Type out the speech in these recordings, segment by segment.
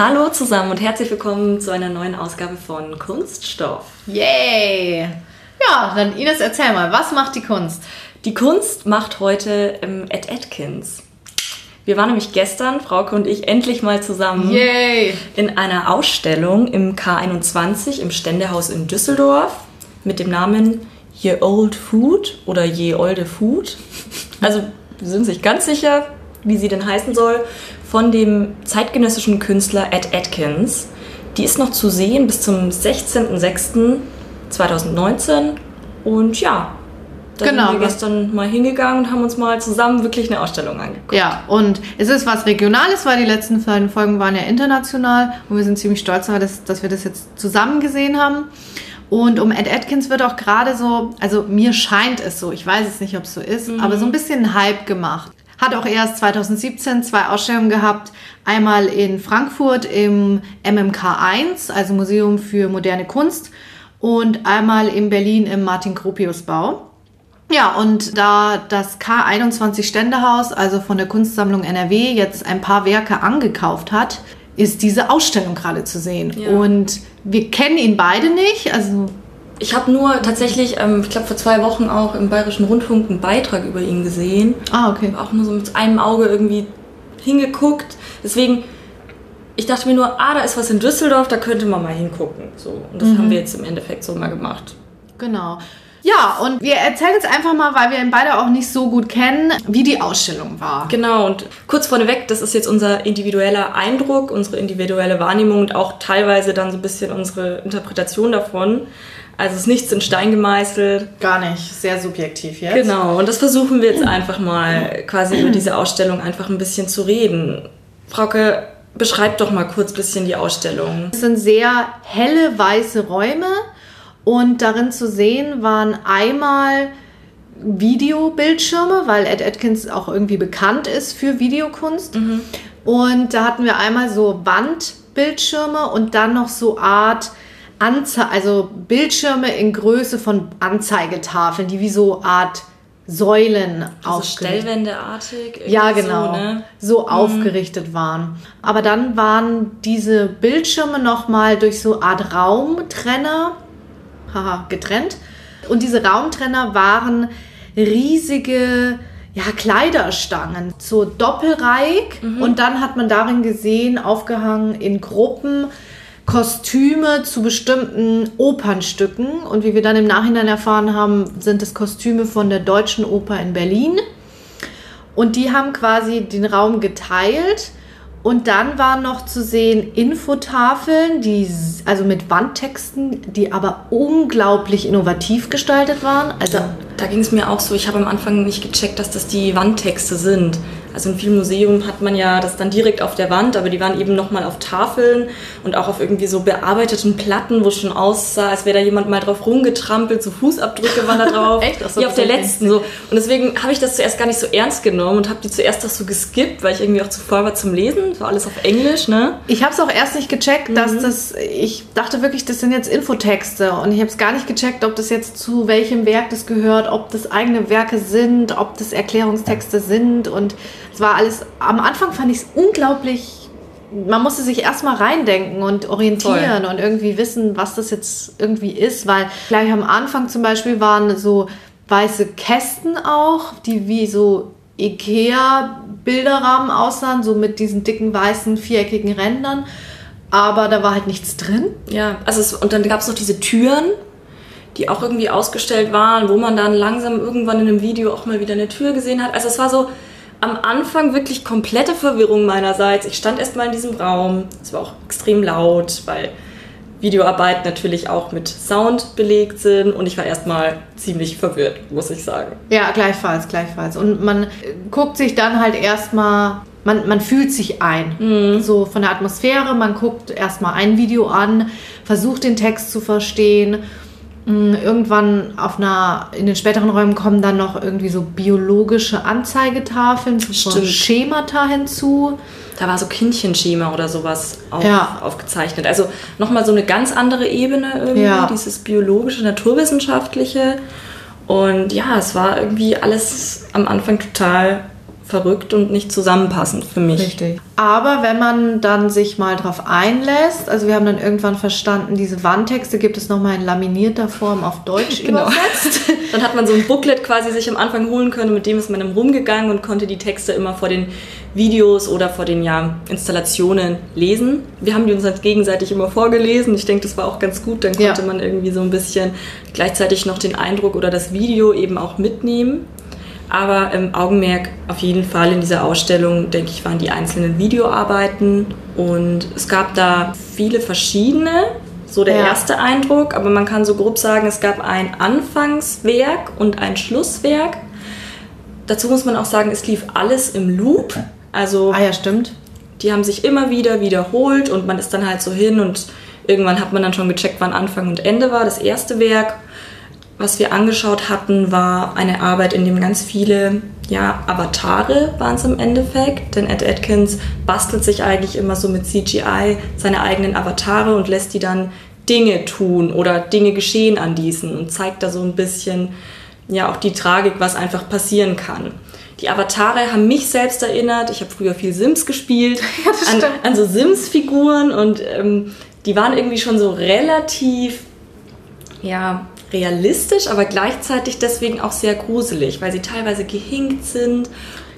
Hallo zusammen und herzlich willkommen zu einer neuen Ausgabe von Kunststoff. Yay! Ja, dann Ines, erzähl mal, was macht die Kunst? Die Kunst macht heute ähm, Ed Atkins. Wir waren nämlich gestern, Frauke und ich, endlich mal zusammen Yay! in einer Ausstellung im K21 im Ständehaus in Düsseldorf mit dem Namen Ye Old Food oder Ye Olde Food. Also wir sind sich ganz sicher, wie sie denn heißen soll, von dem zeitgenössischen Künstler Ed Atkins. Die ist noch zu sehen bis zum 16.06.2019 und ja, da Genau. sind wir gestern mal hingegangen und haben uns mal zusammen wirklich eine Ausstellung angeguckt. Ja, und es ist was Regionales, weil die letzten beiden Folgen waren ja international und wir sind ziemlich stolz darauf, dass, dass wir das jetzt zusammen gesehen haben. Und um Ed Atkins wird auch gerade so, also mir scheint es so, ich weiß es nicht, ob es so ist, aber so ein bisschen Hype gemacht. Hat auch erst 2017 zwei Ausstellungen gehabt. Einmal in Frankfurt im MMK1, also Museum für moderne Kunst, und einmal in Berlin im Martin-Gropius-Bau. Ja, und da das K21 Ständehaus, also von der Kunstsammlung NRW, jetzt ein paar Werke angekauft hat, ist diese Ausstellung gerade zu sehen. Ja. Und wir kennen ihn beide nicht, also Ich habe nur tatsächlich, ähm, ich glaube vor zwei Wochen auch im Bayerischen Rundfunk einen Beitrag über ihn gesehen. ah okay. Auch nur so mit einem Auge irgendwie hingeguckt. Deswegen, ich dachte mir nur, ah, da ist was in Düsseldorf, da könnte man mal hingucken. So, und das haben wir jetzt im Endeffekt so mal gemacht. Genau. Ja, und wir erzählen jetzt einfach mal, weil wir ihn beide auch nicht so gut kennen, wie die Ausstellung war. Genau, und kurz vorneweg, das ist jetzt unser individueller Eindruck, unsere individuelle Wahrnehmung und auch teilweise dann so ein bisschen unsere Interpretation davon. Also es ist nichts in Stein gemeißelt. Gar nicht, sehr subjektiv jetzt. Genau, und das versuchen wir jetzt einfach mal quasi über diese Ausstellung einfach ein bisschen zu reden. Frauke, beschreib doch mal kurz ein bisschen die Ausstellung. Es sind sehr helle weiße Räume und darin zu sehen waren einmal Videobildschirme, weil Ed Atkins auch irgendwie bekannt ist für Videokunst. Und da hatten wir einmal so Wandbildschirme und dann noch so Art Anze also Bildschirme in Größe von Anzeigetafeln, die wie so Art Säulen Also irgendwie ja, genau. So, ne? So aufgerichtet waren. Aber dann waren diese Bildschirme nochmal durch so Art Raumtrenner haha, getrennt. Und diese Raumtrenner waren riesige ja, Kleiderstangen, so doppelreich. Und dann hat man darin gesehen, aufgehangen in Gruppen, Kostüme zu bestimmten Opernstücken. Und wie wir dann im Nachhinein erfahren haben, sind es Kostüme von der Deutschen Oper in Berlin. Und die haben quasi den Raum geteilt. Und dann waren noch zu sehen Infotafeln, die also mit Wandtexten, die aber unglaublich innovativ gestaltet waren. Also Da, da ging es mir auch so. Ich habe am Anfang nicht gecheckt, dass das die Wandtexte sind. Also in vielen Museen hat man ja das dann direkt auf der Wand, aber die waren eben nochmal auf Tafeln und auch auf irgendwie so bearbeiteten Platten, wo schon aussah, als wäre da jemand mal drauf rumgetrampelt, so Fußabdrücke waren da drauf. Echt? Ach so, ja, auf der letzten so. Und deswegen habe ich das zuerst gar nicht so ernst genommen und habe die zuerst auch so geskippt, weil ich irgendwie auch zu voll war zum Lesen. War alles auf Englisch, ne? ich habe es auch erst nicht gecheckt, dass das, ich dachte wirklich, das sind jetzt Infotexte und ich habe es gar nicht gecheckt, ob das jetzt zu welchem Werk das gehört, ob das eigene Werke sind, ob das Erklärungstexte sind und es war alles, am Anfang fand ich es unglaublich, man musste sich erstmal reindenken und orientieren und irgendwie wissen, was das jetzt irgendwie ist, weil gleich am Anfang zum Beispiel waren so weiße Kästen auch, die wie so Ikea-Bilderrahmen aussahen, so mit diesen dicken weißen viereckigen Rändern. Aber da war halt nichts drin. Ja, also es, und dann gab es noch diese Türen, die auch irgendwie ausgestellt waren, wo man dann langsam irgendwann in einem Video auch mal wieder eine Tür gesehen hat. Also es war so am Anfang wirklich komplette Verwirrung meinerseits. Ich stand erst mal in diesem Raum. Es war auch extrem laut, weil Videoarbeiten natürlich auch mit Sound belegt sind und ich war erstmal ziemlich verwirrt, muss ich sagen. Ja, gleichfalls, gleichfalls. Und man äh, guckt sich dann halt erstmal, man, man fühlt sich ein. Mhm. So von der Atmosphäre, man guckt erstmal ein Video an, versucht den Text zu verstehen. Mm, Irgendwann auf einer, in den späteren Räumen kommen dann noch irgendwie so biologische Anzeigetafeln, so. Schemata hinzu. Da war so Kindchenschema oder sowas auf, Ja. aufgezeichnet. Also nochmal so eine ganz andere Ebene irgendwie, Ja. dieses biologische, naturwissenschaftliche. Und ja, es war irgendwie alles am Anfang total verrückt und nicht zusammenpassend für mich. Richtig. Aber wenn man dann sich mal drauf einlässt, also wir haben dann irgendwann verstanden, diese Wandtexte gibt es nochmal in laminierter Form auf Deutsch Genau. übersetzt. Dann hat man so ein Booklet quasi sich am Anfang holen können, mit dem ist man dann rumgegangen und konnte die Texte immer vor den Videos oder vor den ja, Installationen lesen. Wir haben die uns halt gegenseitig immer vorgelesen. Ich denke, das war auch ganz gut. Dann Ja. konnte man irgendwie so ein bisschen gleichzeitig noch den Eindruck oder das Video eben auch mitnehmen. Aber im Augenmerk auf jeden Fall in dieser Ausstellung, denke ich, waren die einzelnen Videoarbeiten und es gab da viele verschiedene. So der Ja. erste Eindruck, aber man kann so grob sagen, es gab ein Anfangswerk und ein Schlusswerk. Dazu muss man auch sagen, es lief alles im Loop. Also ah ja, stimmt. die haben sich immer wieder wiederholt und man ist dann halt so hin und irgendwann hat man dann schon gecheckt, wann Anfang und Ende war. Das erste Werk, was wir angeschaut hatten, war eine Arbeit, in dem ganz viele ja, Avatare waren es im Endeffekt. Denn Ed Atkins bastelt sich eigentlich immer so mit CGI seine eigenen Avatare und lässt die dann Dinge tun oder Dinge geschehen an diesen und zeigt da so ein bisschen ja auch die Tragik, was einfach passieren kann. Die Avatare haben mich selbst erinnert. Ich habe früher viel Sims gespielt. das an, an so Sims-Figuren und ähm, die waren irgendwie schon so relativ ja, realistisch, aber gleichzeitig deswegen auch sehr gruselig, weil sie teilweise gehinkt sind.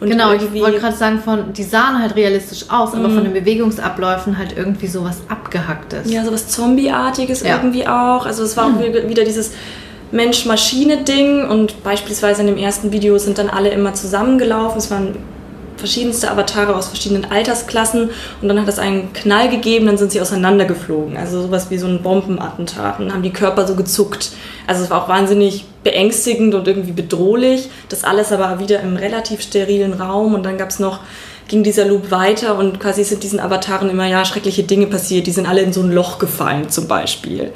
Und Genau, ich wollte gerade sagen, von, die sahen halt realistisch aus, aber von den Bewegungsabläufen halt irgendwie sowas abgehacktes. Ja, sowas Zombie-artiges Ja. irgendwie auch. Also es war auch wieder wieder dieses Mensch-Maschine-Ding und beispielsweise in dem ersten Video sind dann alle immer zusammengelaufen. Es waren verschiedenste Avatare aus verschiedenen Altersklassen und dann hat es einen Knall gegeben, dann sind sie auseinandergeflogen. Also sowas wie so ein Bombenattentat und haben die Körper so gezuckt. Also es war auch wahnsinnig beängstigend und irgendwie bedrohlich. Das alles aber wieder im relativ sterilen Raum und dann gab es noch ging dieser Loop weiter und quasi sind diesen Avataren immer ja schreckliche Dinge passiert. Die sind alle in so ein Loch gefallen zum Beispiel.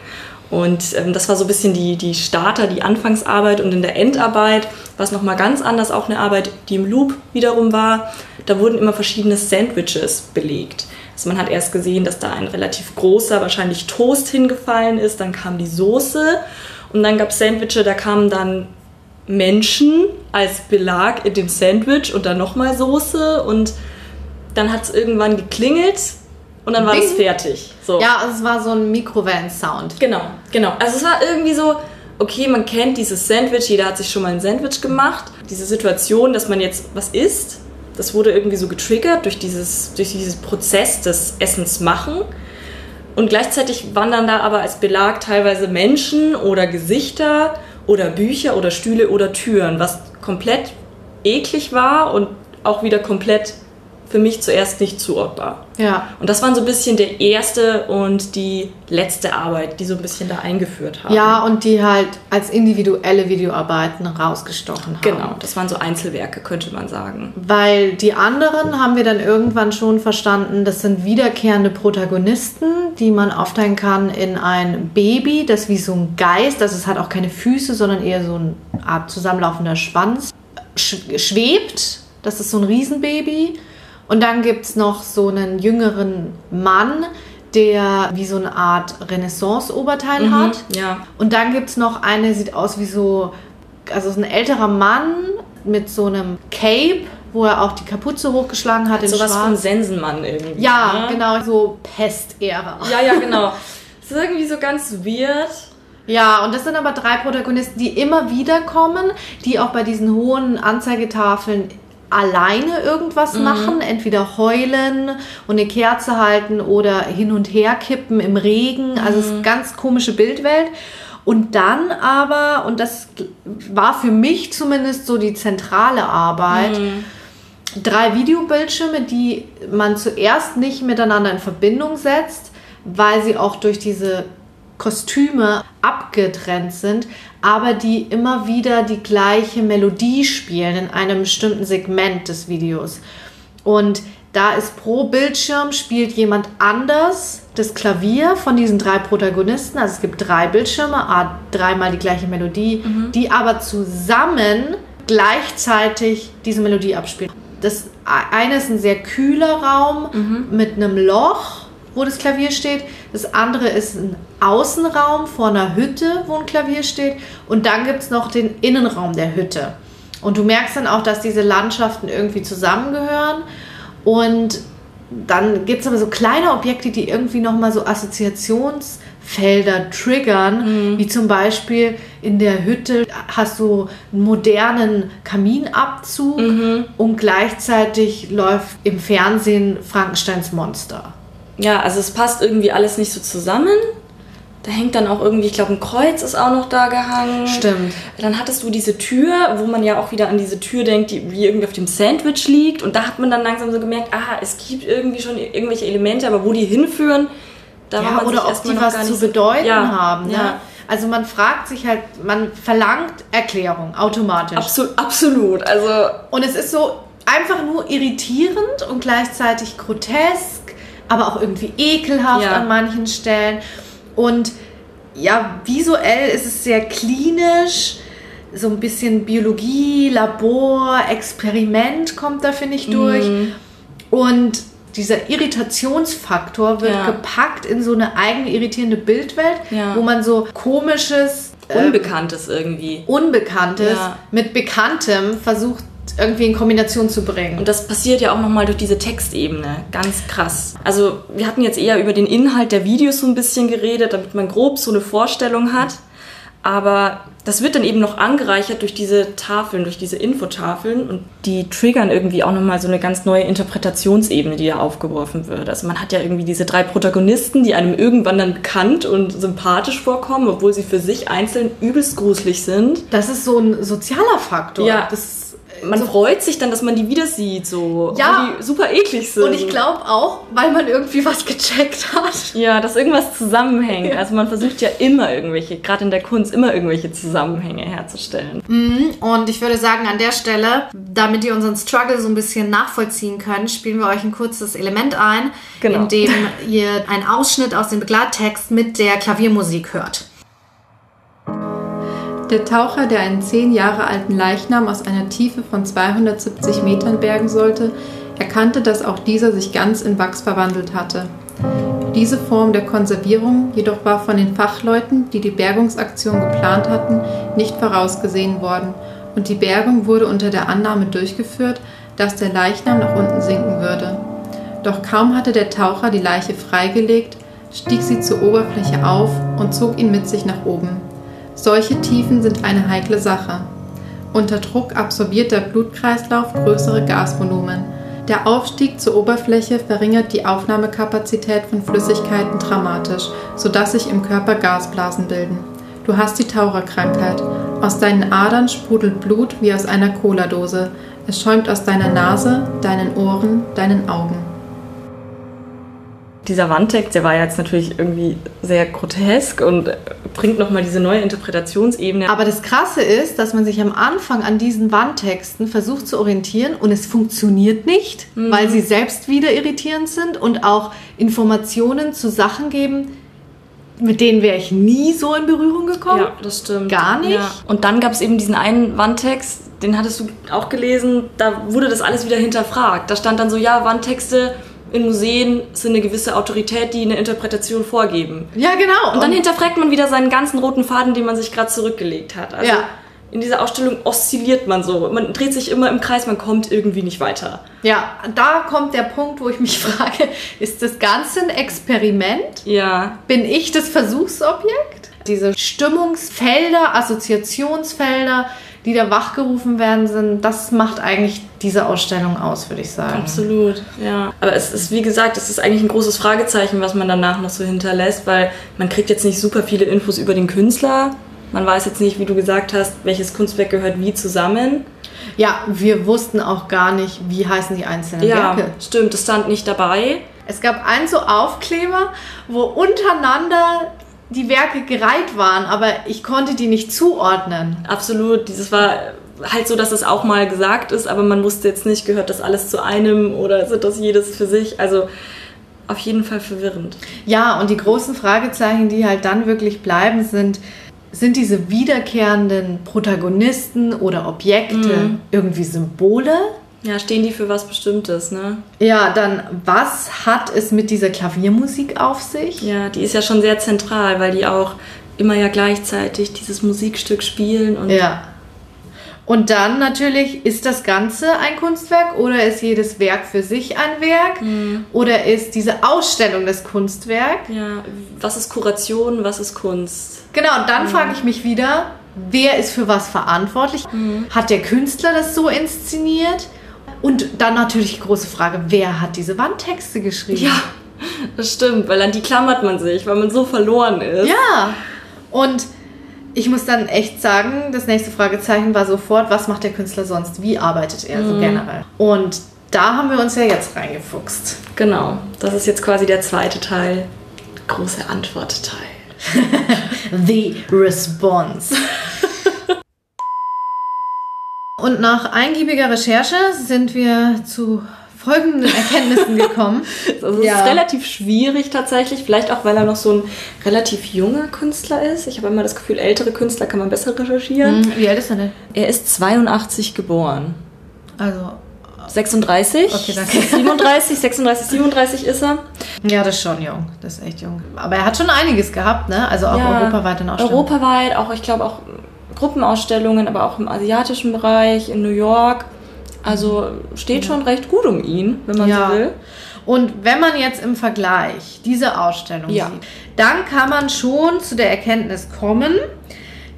Und ähm, das war so ein bisschen die, die Starter, die Anfangsarbeit und in der Endarbeit war es nochmal ganz anders, auch eine Arbeit, die im Loop wiederum war. Da wurden immer verschiedene Sandwiches belegt. Also man hat erst gesehen, dass da ein relativ großer, wahrscheinlich Toast hingefallen ist, dann kam die Soße und dann gab es Sandwiche, da kamen dann Menschen als Belag in dem Sandwich und dann nochmal Soße und dann hat es irgendwann geklingelt und dann war es Bing. fertig. So. Ja, also es war so ein Mikrowellen-Sound. Genau, genau. Also es war irgendwie so, okay, man kennt dieses Sandwich, jeder hat sich schon mal ein Sandwich gemacht. Diese Situation, dass man jetzt was isst, das wurde irgendwie so getriggert durch, dieses, durch diesen Prozess des Essens machen. Und gleichzeitig waren dann da aber als Belag teilweise Menschen oder Gesichter oder Bücher oder Stühle oder Türen, was komplett eklig war und auch wieder komplett für mich zuerst nicht zuordbar. Ja. Und das waren so ein bisschen der erste und die letzte Arbeit, die so ein bisschen da eingeführt haben. Ja, und die halt als individuelle Videoarbeiten rausgestochen haben. Genau, das waren so Einzelwerke, könnte man sagen. Weil die anderen haben wir dann irgendwann schon verstanden, das sind wiederkehrende Protagonisten, die man aufteilen kann in ein Baby, das wie so ein Geist, also es hat auch keine Füße, sondern eher so eine Art zusammenlaufender Schwanz, sch schwebt. Das ist so ein Riesenbaby. Und dann gibt es noch so einen jüngeren Mann, der wie so eine Art Renaissance-Oberteil hat. Ja, Und dann gibt es noch eine, sieht aus wie so, also ist ein älterer Mann mit so einem Cape, wo er auch die Kapuze hochgeschlagen hat in sowas von schwarz. Sensenmann irgendwie. Ja, ne? genau, so Pest-Ära. Ja, ja, genau. Das ist irgendwie so ganz weird. Ja, und das sind aber drei Protagonisten, die immer wieder kommen, die auch bei diesen hohen Anzeigetafeln alleine irgendwas machen, entweder heulen und eine Kerze halten oder hin und her kippen im Regen. Also es ist eine ganz komische Bildwelt. Und dann aber, und das war für mich zumindest so die zentrale Arbeit, drei Videobildschirme, die man zuerst nicht miteinander in Verbindung setzt, weil sie auch durch diese Kostüme abgetrennt sind, aber die immer wieder die gleiche Melodie spielen in einem bestimmten Segment des Videos. Und da ist pro Bildschirm spielt jemand anders das Klavier von diesen drei Protagonisten. Also es gibt drei Bildschirme, dreimal die gleiche Melodie, mhm. die aber zusammen gleichzeitig diese Melodie abspielen. Das eine ist ein sehr kühler Raum mhm. mit einem Loch, wo das Klavier steht. Das andere ist ein Außenraum vor einer Hütte, wo ein Klavier steht. Und dann gibt es noch den Innenraum der Hütte. Und du merkst dann auch, dass diese Landschaften irgendwie zusammengehören. Und dann gibt es aber so kleine Objekte, die irgendwie nochmal so Assoziationsfelder triggern, mhm. wie zum Beispiel in der Hütte hast du einen modernen Kaminabzug mhm. und gleichzeitig läuft im Fernsehen Frankensteins Monster. Ja, also es passt irgendwie alles nicht so zusammen. Da hängt dann auch irgendwie, ich glaube, ein Kreuz ist auch noch da gehangen. Stimmt. Dann hattest du diese Tür, wo man ja auch wieder an diese Tür denkt, die wie irgendwie auf dem Sandwich liegt. Und da hat man dann langsam so gemerkt, ah, es gibt irgendwie schon irgendwelche Elemente, aber wo die hinführen, da ja, war man oder ob die was zu bedeuten ja, haben. Ne? Ja. Also man fragt sich halt, man verlangt Erklärung automatisch. Absolut, absolut. Also und es ist so einfach nur irritierend und gleichzeitig grotesk, aber auch irgendwie ekelhaft ja. an manchen Stellen. Und ja, visuell ist es sehr klinisch. So ein bisschen Biologie, Labor, Experiment kommt da, finde ich, durch. Mm. Und dieser Irritationsfaktor wird ja. gepackt in so eine eigene irritierende Bildwelt, ja. wo man so komisches. Unbekanntes äh, irgendwie. Unbekanntes ja. mit Bekanntem versucht irgendwie in Kombination zu bringen. Und das passiert ja auch nochmal durch diese Textebene. Ganz krass. Also wir hatten jetzt eher über den Inhalt der Videos so ein bisschen geredet, damit man grob so eine Vorstellung hat. Aber das wird dann eben noch angereichert durch diese Tafeln, durch diese Infotafeln und die triggern irgendwie auch nochmal so eine ganz neue Interpretationsebene, die da aufgeworfen wird. Also man hat ja irgendwie diese drei Protagonisten, die einem irgendwann dann bekannt und sympathisch vorkommen, obwohl sie für sich einzeln übelst gruselig sind. Das ist so ein sozialer Faktor. Ja. Das man so freut sich dann, dass man die wieder sieht, so, ja. die super eklig sind. Und ich glaube auch, weil man irgendwie was gecheckt hat. Ja, dass irgendwas zusammenhängt. Ja. Also man versucht ja immer irgendwelche, gerade in der Kunst, immer irgendwelche Zusammenhänge herzustellen. Mhm. Und ich würde sagen, an der Stelle, damit ihr unseren Struggle so ein bisschen nachvollziehen könnt, spielen wir euch ein kurzes Element ein, genau. in dem ihr einen Ausschnitt aus dem Begleittext mit der Klaviermusik hört. Der Taucher, der einen zehn Jahre alten Leichnam aus einer Tiefe von 270 Metern bergen sollte, erkannte, dass auch dieser sich ganz in Wachs verwandelt hatte. Diese Form der Konservierung jedoch war von den Fachleuten, die die Bergungsaktion geplant hatten, nicht vorausgesehen worden und die Bergung wurde unter der Annahme durchgeführt, dass der Leichnam nach unten sinken würde. Doch kaum hatte der Taucher die Leiche freigelegt, stieg sie zur Oberfläche auf und zog ihn mit sich nach oben. Solche Tiefen sind eine heikle Sache. Unter Druck absorbiert der Blutkreislauf größere Gasvolumen. Der Aufstieg zur Oberfläche verringert die Aufnahmekapazität von Flüssigkeiten dramatisch, sodass sich im Körper Gasblasen bilden. Du hast die Taucherkrankheit. Aus deinen Adern sprudelt Blut wie aus einer Cola-Dose. Es schäumt aus deiner Nase, deinen Ohren, deinen Augen dieser Wandtext, der war jetzt natürlich irgendwie sehr grotesk und bringt nochmal diese neue Interpretationsebene. Aber das Krasse ist, dass man sich am Anfang an diesen Wandtexten versucht zu orientieren und es funktioniert nicht, mhm. weil sie selbst wieder irritierend sind und auch Informationen zu Sachen geben, mit denen wäre ich nie so in Berührung gekommen. Ja, das stimmt. Gar nicht. Ja. Und dann gab es eben diesen einen Wandtext, den hattest du auch gelesen, da wurde das alles wieder hinterfragt. Da stand dann so, ja, Wandtexte in Museen sind eine gewisse Autorität, die eine Interpretation vorgeben. Ja, genau. Und dann hinterfragt man wieder seinen ganzen roten Faden, den man sich gerade zurückgelegt hat. Also ja. in dieser Ausstellung oszilliert man so. Man dreht sich immer im Kreis, man kommt irgendwie nicht weiter. Ja, da kommt der Punkt, wo ich mich frage, ist das Ganze ein Experiment? Ja. Bin ich das Versuchsobjekt? Diese Stimmungsfelder, Assoziationsfelder, die da wachgerufen werden sind, das macht eigentlich diese Ausstellung aus, würde ich sagen. Absolut, ja. Aber es ist, wie gesagt, es ist eigentlich ein großes Fragezeichen, was man danach noch so hinterlässt, weil man kriegt jetzt nicht super viele Infos über den Künstler. Man weiß jetzt nicht, wie du gesagt hast, welches Kunstwerk gehört wie zusammen. Ja, wir wussten auch gar nicht, wie heißen die einzelnen ja, Werke. Stimmt, das stand nicht dabei. Es gab einen so Aufkleber, wo untereinander die Werke gereiht waren, aber ich konnte die nicht zuordnen. Absolut. Dieses war halt so, dass es auch mal gesagt ist, aber man wusste jetzt nicht, gehört das alles zu einem oder sind das jedes für sich. Also auf jeden Fall verwirrend. Ja, und die großen Fragezeichen, die halt dann wirklich bleiben, sind, sind diese wiederkehrenden Protagonisten oder Objekte Mhm. irgendwie Symbole? Ja, stehen die für was Bestimmtes, ne? Ja, dann was hat es mit dieser Klaviermusik auf sich? Ja, die ist ja schon sehr zentral, weil die auch immer ja gleichzeitig dieses Musikstück spielen und Ja. Und dann natürlich, ist das Ganze ein Kunstwerk oder ist jedes Werk für sich ein Werk? Mhm. Oder ist diese Ausstellung das Kunstwerk? ja, was ist Kuration, was ist Kunst? Genau, und dann frage ich mich wieder, wer ist für was verantwortlich? Hat der Künstler das so inszeniert? Und dann natürlich die große Frage, wer hat diese Wandtexte geschrieben? Ja, das stimmt, weil an die klammert man sich, weil man so verloren ist. Ja. Und ich muss dann echt sagen, das nächste Fragezeichen war sofort, was macht der Künstler sonst? Wie arbeitet er so generell? Und da haben wir uns ja jetzt reingefuchst. Genau, das ist jetzt quasi der zweite Teil, große Antwortteil. The Response. Und nach eingiebiger Recherche sind wir zu folgenden Erkenntnissen gekommen. Also es Ja. ist relativ schwierig tatsächlich, vielleicht auch, weil er noch so ein relativ junger Künstler ist. Ich habe immer das Gefühl, ältere Künstler kann man besser recherchieren. Hm, Wie alt ist er denn? Er ist 82 geboren. Also, 36, Okay, danke. 37, 36, 37 ist er. ja, das ist schon jung. Das ist echt jung. Aber er hat schon einiges gehabt, ne? Also auch Ja, europaweit in Ausstellungen. Europaweit, auch ich glaube auch Gruppenausstellungen, aber auch im asiatischen Bereich, in New York. Also steht schon recht gut um ihn, wenn man Ja. so will. Und wenn man jetzt im Vergleich diese Ausstellung Ja. sieht, dann kann man schon zu der Erkenntnis kommen,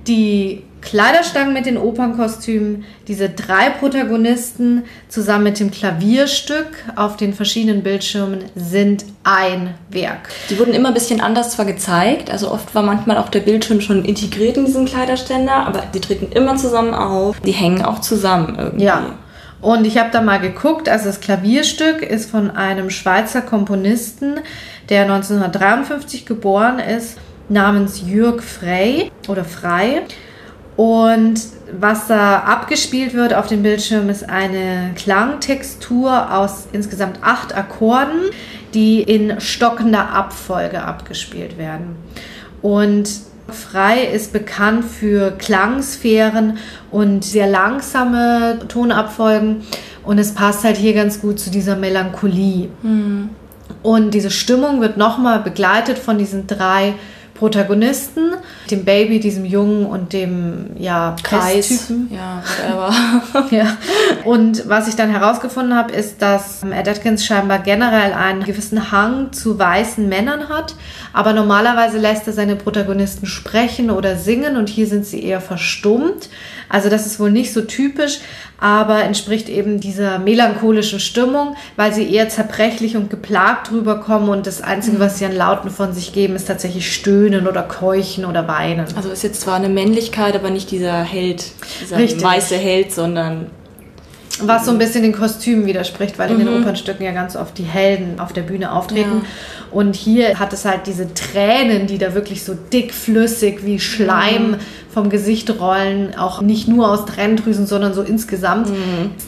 die Kleiderstangen mit den Opernkostümen, diese drei Protagonisten zusammen mit dem Klavierstück auf den verschiedenen Bildschirmen sind ein Werk. Die wurden immer ein bisschen anders zwar gezeigt, also oft war manchmal auch der Bildschirm schon integriert in diesen Kleiderständer, aber die treten immer zusammen auf. Die hängen auch zusammen irgendwie. Ja. Und ich habe da mal geguckt, also das Klavierstück ist von einem Schweizer Komponisten, der 1953 geboren ist, namens Jürg Frey oder Frey. Und was da abgespielt wird auf dem Bildschirm ist eine Klangtextur aus insgesamt acht Akkorden, die in stockender Abfolge abgespielt werden. Und Frei ist bekannt für Klangsphären und sehr langsame Tonabfolgen. Und es passt halt hier ganz gut zu dieser Melancholie. Und diese Stimmung wird nochmal begleitet von diesen drei Protagonisten, dem Baby, diesem Jungen und dem ja, Kreis. Pesttypen. Ja, whatever. Ja. Und was ich dann herausgefunden habe, ist, dass Ed Atkins scheinbar generell einen gewissen Hang zu weißen Männern hat. Aber normalerweise lässt er seine Protagonisten sprechen oder singen und hier sind sie eher verstummt. Also das ist wohl nicht so typisch, aber entspricht eben dieser melancholischen Stimmung, weil sie eher zerbrechlich und geplagt rüberkommen und das Einzige, was sie an Lauten von sich geben, ist tatsächlich Stöhnen oder Keuchen oder Weinen. Also ist jetzt zwar eine Männlichkeit, aber nicht dieser Held, dieser Richtig. weiße Held, sondern Was so ein bisschen den Kostümen widerspricht, weil in den Opernstücken ja ganz oft die Helden auf der Bühne auftreten. Ja. Und hier hat es halt diese Tränen, die da wirklich so dickflüssig wie Schleim vom Gesicht rollen, auch nicht nur aus Tränendrüsen, sondern so insgesamt.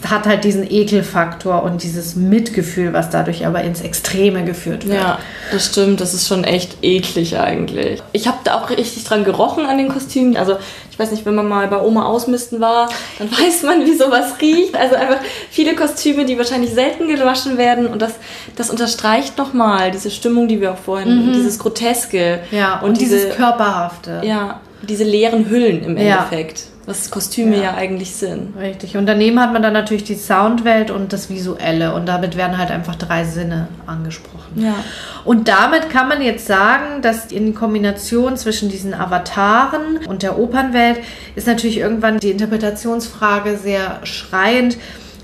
Es hat halt diesen Ekelfaktor und dieses Mitgefühl, was dadurch aber ins Extreme geführt wird. Ja, das stimmt. Das ist schon echt eklig eigentlich. Ich habe da auch richtig dran gerochen an den Kostümen. Also ich weiß nicht, wenn man mal bei Oma ausmisten war, dann weiß man, wie sowas riecht. Also einfach viele Kostüme, die wahrscheinlich selten gewaschen werden. Und das, das unterstreicht nochmal diese Stimmung, die wir auch vorhin, dieses Groteske. Ja, und, und, dieses diese, Körperhafte. ja, diese leeren Hüllen im Ja. Was Kostüme ja. Ja. eigentlich sind. Richtig. Und daneben hat man dann natürlich die Soundwelt und das Visuelle. Und damit werden halt einfach drei Sinne angesprochen. Ja. Und damit kann man jetzt sagen, dass in Kombination zwischen diesen Avataren und der Opernwelt ist natürlich irgendwann die Interpretationsfrage sehr schreiend.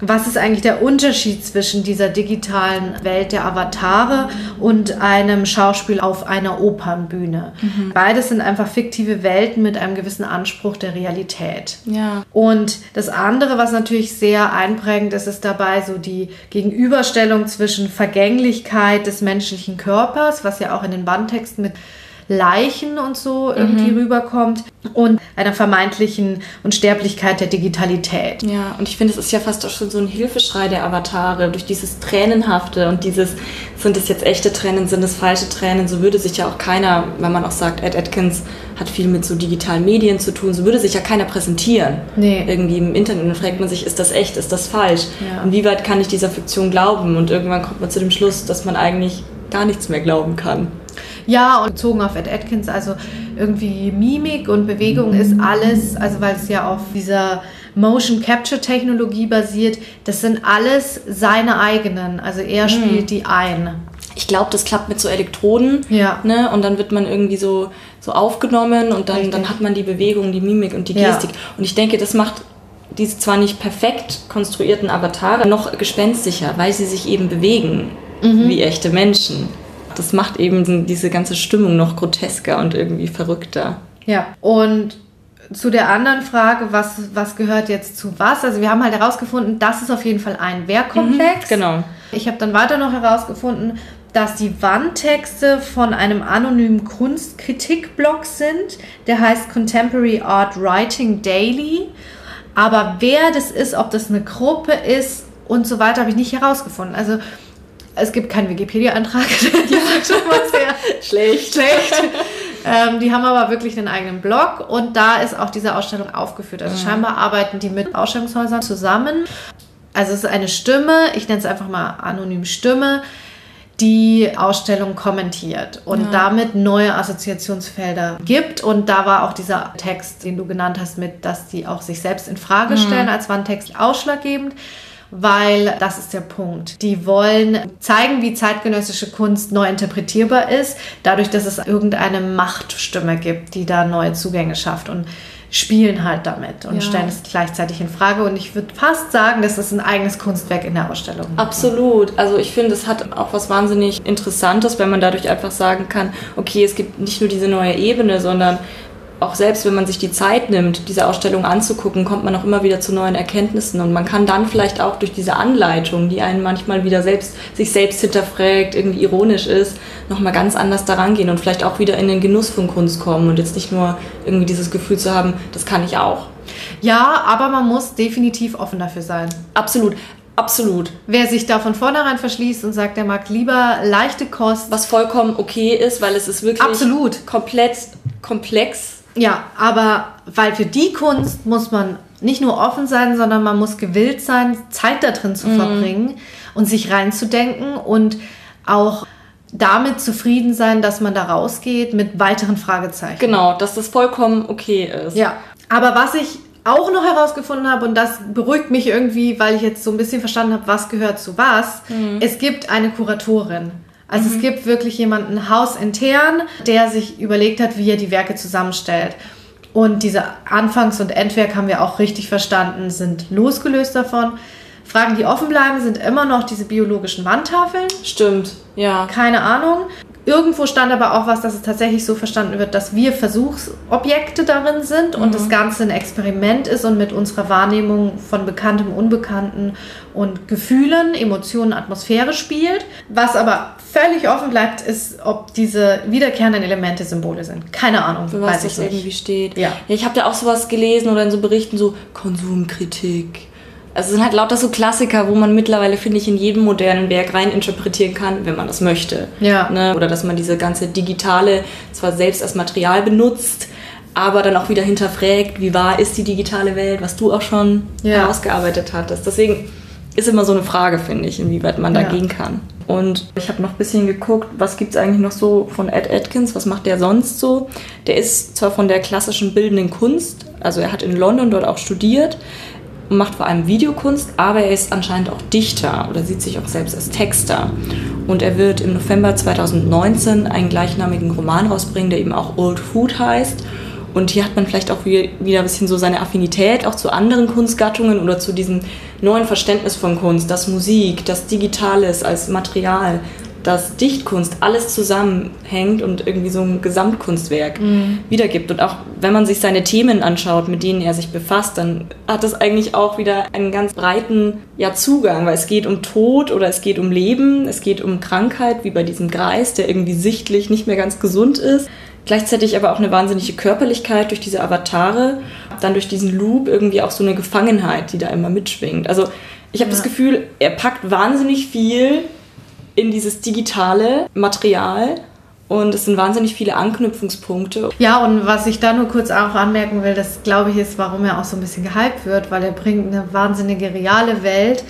Was ist eigentlich der Unterschied zwischen dieser digitalen Welt der Avatare und einem Schauspiel auf einer Opernbühne. Mhm. Beides sind einfach fiktive Welten mit einem gewissen Anspruch der Realität. Ja. Und das andere, was natürlich sehr einprägend ist, ist dabei so die Gegenüberstellung zwischen Vergänglichkeit des menschlichen Körpers, was ja auch in den Bandtexten mit Leichen und so irgendwie mhm. rüberkommt und einer vermeintlichen Unsterblichkeit der Digitalität. Ja, und ich finde, es ist ja fast auch schon so ein Hilfeschrei der Avatare durch dieses Tränenhafte und dieses, sind es jetzt echte Tränen, sind es falsche Tränen, so würde sich ja auch keiner, wenn man auch sagt, Ed Atkins hat viel mit so digitalen Medien zu tun, so würde sich ja keiner präsentieren. Nee. Irgendwie im Internet und fragt man sich, ist das echt, ist das falsch? Ja. Inwieweit kann ich dieser Fiktion glauben? Und irgendwann kommt man zu dem Schluss, dass man eigentlich gar nichts mehr glauben kann. Ja, und bezogen auf Ed Atkins, also irgendwie Mimik und Bewegung ist alles, also weil es ja auf dieser Motion Capture Technologie basiert, das sind alles seine eigenen. Also er spielt mhm. die ein. Ich glaube, das klappt mit so Elektroden. Ja. Ne? Und dann wird man irgendwie so, so aufgenommen und dann, dann hat man die Bewegung, die Mimik und die Gestik. Ja. Und ich denke, das macht diese zwar nicht perfekt konstruierten Avatare noch gespenstischer, weil sie sich eben bewegen mhm. wie echte Menschen das macht eben diese ganze Stimmung noch grotesker und irgendwie verrückter. Ja, und zu der anderen Frage, was, was gehört jetzt zu was? Also wir haben halt herausgefunden, das ist auf jeden Fall ein Werkkomplex. Mhm, genau. Ich habe dann weiter noch herausgefunden, dass die Wandtexte von einem anonymen Kunstkritikblog sind. Der heißt Contemporary Art Writing Daily. Aber wer das ist, ob das eine Gruppe ist und so weiter, habe ich nicht herausgefunden. Also es gibt keinen Wikipedia-Eintrag. Die sind schon mal sehr schlecht. schlecht. Ähm, die haben aber wirklich einen eigenen Blog und da ist auch diese Ausstellung aufgeführt. Also mhm. scheinbar arbeiten die mit Ausstellungshäusern zusammen. Also es ist eine Stimme, ich nenne es einfach mal anonym Stimme, die Ausstellung kommentiert und ja. damit neue Assoziationsfelder gibt. Und da war auch dieser Text, den du genannt hast, mit, dass die auch sich selbst in Frage mhm. stellen, mhm. als Wandtext ausschlaggebend weil das ist der Punkt. Die wollen zeigen, wie zeitgenössische Kunst neu interpretierbar ist, dadurch, dass es irgendeine Machtstimme gibt, die da neue Zugänge schafft und spielen halt damit und ja. stellen es gleichzeitig in Frage. Und ich würde fast sagen, das ist ein eigenes Kunstwerk in der Ausstellung. Absolut. Also ich finde, es hat auch was wahnsinnig Interessantes, wenn man dadurch einfach sagen kann, okay, es gibt nicht nur diese neue Ebene, sondern auch selbst wenn man sich die Zeit nimmt, diese Ausstellung anzugucken, kommt man auch immer wieder zu neuen Erkenntnissen und man kann dann vielleicht auch durch diese Anleitung, die einen manchmal wieder selbst, sich selbst hinterfragt, irgendwie ironisch ist, nochmal ganz anders daran gehen und vielleicht auch wieder in den Genuss von Kunst kommen und jetzt nicht nur irgendwie dieses Gefühl zu haben, das kann ich auch. Ja, aber man muss definitiv offen dafür sein. Absolut. Absolut. Wer sich da von vornherein verschließt und sagt, der mag lieber leichte Kost. Was vollkommen okay ist, weil es ist wirklich Absolut. komplett komplex ja, aber weil für die Kunst muss man nicht nur offen sein, sondern man muss gewillt sein, Zeit da drin zu mhm. verbringen und sich reinzudenken und auch damit zufrieden sein, dass man da rausgeht mit weiteren Fragezeichen. Genau, dass das vollkommen okay ist. Ja, aber was ich auch noch herausgefunden habe, und das beruhigt mich irgendwie, weil ich jetzt so ein bisschen verstanden habe, was gehört zu was, mhm. es gibt eine Kuratorin. Also mhm. es gibt wirklich jemanden hausintern, der sich überlegt hat, wie er die Werke zusammenstellt. Und diese Anfangs- und Endwerk haben wir auch richtig verstanden, sind losgelöst davon. Fragen, die offen bleiben, sind immer noch diese biologischen Wandtafeln. Stimmt, ja. Keine Ahnung. Irgendwo stand aber auch was, dass es tatsächlich so verstanden wird, dass wir Versuchsobjekte darin sind und mhm. das Ganze ein Experiment ist und mit unserer Wahrnehmung von Bekanntem, Unbekannten und Gefühlen, Emotionen, Atmosphäre spielt. Was aber völlig offen bleibt, ist, ob diese wiederkehrenden Elemente Symbole sind. Keine Ahnung. Für was das irgendwie steht. Ja. ja ich habe da auch sowas gelesen oder in so Berichten so Konsumkritik also es sind halt lauter so Klassiker, wo man mittlerweile, finde ich, in jedem modernen Werk rein interpretieren kann, wenn man das möchte. Ja. Ne? Oder dass man diese ganze digitale zwar selbst als Material benutzt, aber dann auch wieder hinterfragt, wie wahr ist die digitale Welt, was du auch schon ja. herausgearbeitet hattest. Deswegen ist immer so eine Frage, finde ich, inwieweit man da ja. gehen kann. Und ich habe noch ein bisschen geguckt, was gibt es eigentlich noch so von Ed Atkins, was macht der sonst so? Der ist zwar von der klassischen bildenden Kunst, also er hat in London dort auch studiert, und macht vor allem Videokunst, aber er ist anscheinend auch Dichter oder sieht sich auch selbst als Texter. Und er wird im November 2019 einen gleichnamigen Roman rausbringen, der eben auch Old Food heißt. Und hier hat man vielleicht auch wieder ein bisschen so seine Affinität auch zu anderen Kunstgattungen oder zu diesem neuen Verständnis von Kunst, dass Musik, das Digitales als Material, dass Dichtkunst alles zusammenhängt und irgendwie so ein Gesamtkunstwerk mhm. wiedergibt. Und auch wenn man sich seine Themen anschaut, mit denen er sich befasst, dann hat es eigentlich auch wieder einen ganz breiten ja, Zugang, weil es geht um Tod oder es geht um Leben, es geht um Krankheit, wie bei diesem Greis, der irgendwie sichtlich nicht mehr ganz gesund ist. Gleichzeitig aber auch eine wahnsinnige Körperlichkeit durch diese Avatare, dann durch diesen Loop irgendwie auch so eine Gefangenheit, die da immer mitschwingt. Also ich habe ja. das Gefühl, er packt wahnsinnig viel in dieses digitale Material und es sind wahnsinnig viele Anknüpfungspunkte. Ja, und was ich da nur kurz auch anmerken will, das glaube ich ist, warum er auch so ein bisschen gehypt wird, weil er bringt eine wahnsinnige reale Welt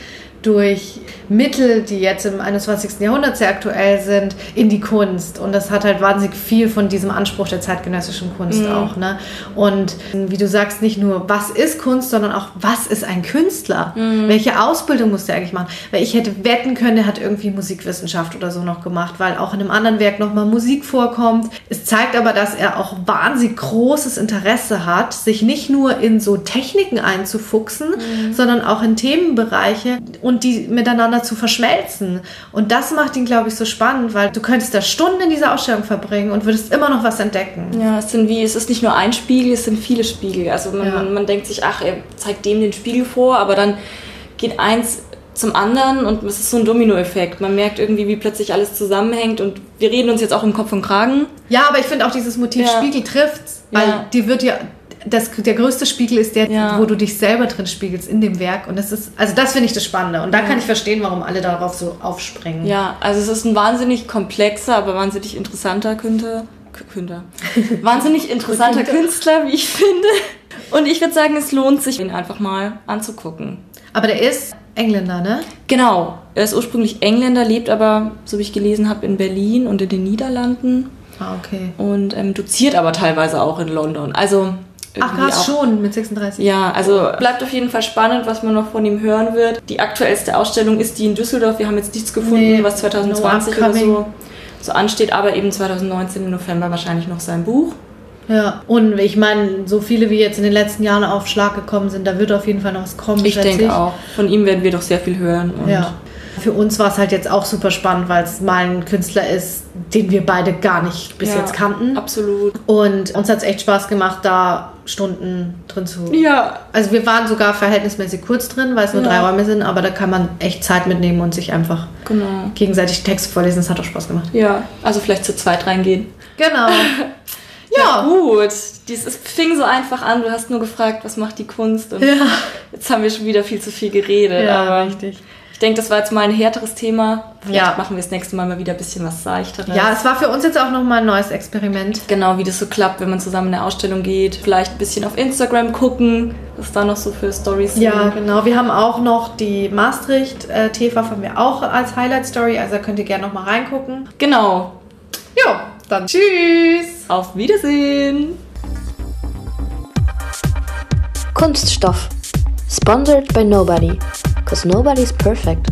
durch Mittel, die jetzt im 21. Jahrhundert sehr aktuell sind, in die Kunst. Und das hat halt wahnsinnig viel von diesem Anspruch der zeitgenössischen Kunst mhm. auch. Ne? Und wie du sagst, nicht nur, was ist Kunst, sondern auch, was ist ein Künstler? Mhm. Welche Ausbildung muss der eigentlich machen? Weil ich hätte wetten können, der hat irgendwie Musikwissenschaft oder so noch gemacht, weil auch in einem anderen Werk nochmal Musik vorkommt. Es zeigt aber, dass er auch wahnsinnig großes Interesse hat, sich nicht nur in so Techniken einzufuchsen, mhm. sondern auch in Themenbereiche und die miteinander zu verschmelzen. Und das macht ihn, glaube ich, so spannend, weil du könntest da Stunden in dieser Ausstellung verbringen und würdest immer noch was entdecken. Ja, es sind wie, es ist nicht nur ein Spiegel, es sind viele Spiegel. Also man, ja. man denkt sich, ach, er zeigt dem den Spiegel vor, aber dann geht eins zum anderen und es ist so ein Dominoeffekt. Man merkt irgendwie, wie plötzlich alles zusammenhängt und wir reden uns jetzt auch im Kopf und Kragen. Ja, aber ich finde auch dieses Motiv ja. Spiegel trifft, weil ja. die wird ja das, der größte Spiegel ist der, ja. wo du dich selber drin spiegelst in dem Werk. Und das ist, also das finde ich das Spannende. Und da ja. kann ich verstehen, warum alle darauf so aufspringen. Ja, also es ist ein wahnsinnig komplexer, aber wahnsinnig interessanter Künstler. Künstler. wahnsinnig interessanter Künstler, wie ich finde. Und ich würde sagen, es lohnt sich, ihn einfach mal anzugucken. Aber der ist Engländer, ne? Genau. Er ist ursprünglich Engländer, lebt aber, so wie ich gelesen habe, in Berlin und in den Niederlanden. Ah, okay. Und ähm, doziert aber teilweise auch in London. Also Ach krass, schon mit 36. Ja, also bleibt auf jeden Fall spannend, was man noch von ihm hören wird. Die aktuellste Ausstellung ist die in Düsseldorf. Wir haben jetzt nichts gefunden, nee, was 2020 no oder so, so ansteht, aber eben 2019 im November wahrscheinlich noch sein Buch. Ja, und ich meine, so viele wie jetzt in den letzten Jahren auf Schlag gekommen sind, da wird auf jeden Fall noch was kommen. Ich denke ich. auch. Von ihm werden wir doch sehr viel hören. ja. Für uns war es halt jetzt auch super spannend, weil es mal ein Künstler ist, den wir beide gar nicht bis ja, jetzt kannten. Absolut. Und uns hat es echt Spaß gemacht, da Stunden drin zu. Ja. Also wir waren sogar verhältnismäßig kurz drin, weil es nur ja. drei Räume sind, aber da kann man echt Zeit mitnehmen und sich einfach genau. gegenseitig Texte vorlesen. Das hat auch Spaß gemacht. Ja, also vielleicht zu zweit reingehen. Genau. ja. ja, gut. Dies, es fing so einfach an. Du hast nur gefragt, was macht die Kunst? Und ja. jetzt haben wir schon wieder viel zu viel geredet. Ja, aber richtig. Ich denke, das war jetzt mal ein härteres Thema. Vielleicht ja. machen wir das nächste Mal mal wieder ein bisschen was seichteres. Ja, es war für uns jetzt auch nochmal ein neues Experiment. Genau, wie das so klappt, wenn man zusammen in eine Ausstellung geht. Vielleicht ein bisschen auf Instagram gucken, was da noch so für Stories sind. Ja, genau. Wir haben auch noch die Maastricht-TV haben wir auch als Highlight-Story. Also könnt ihr gerne nochmal reingucken. Genau. Ja, dann tschüss. Auf Wiedersehen. Kunststoff. Sponsored by Nobody. Because nobody's perfect.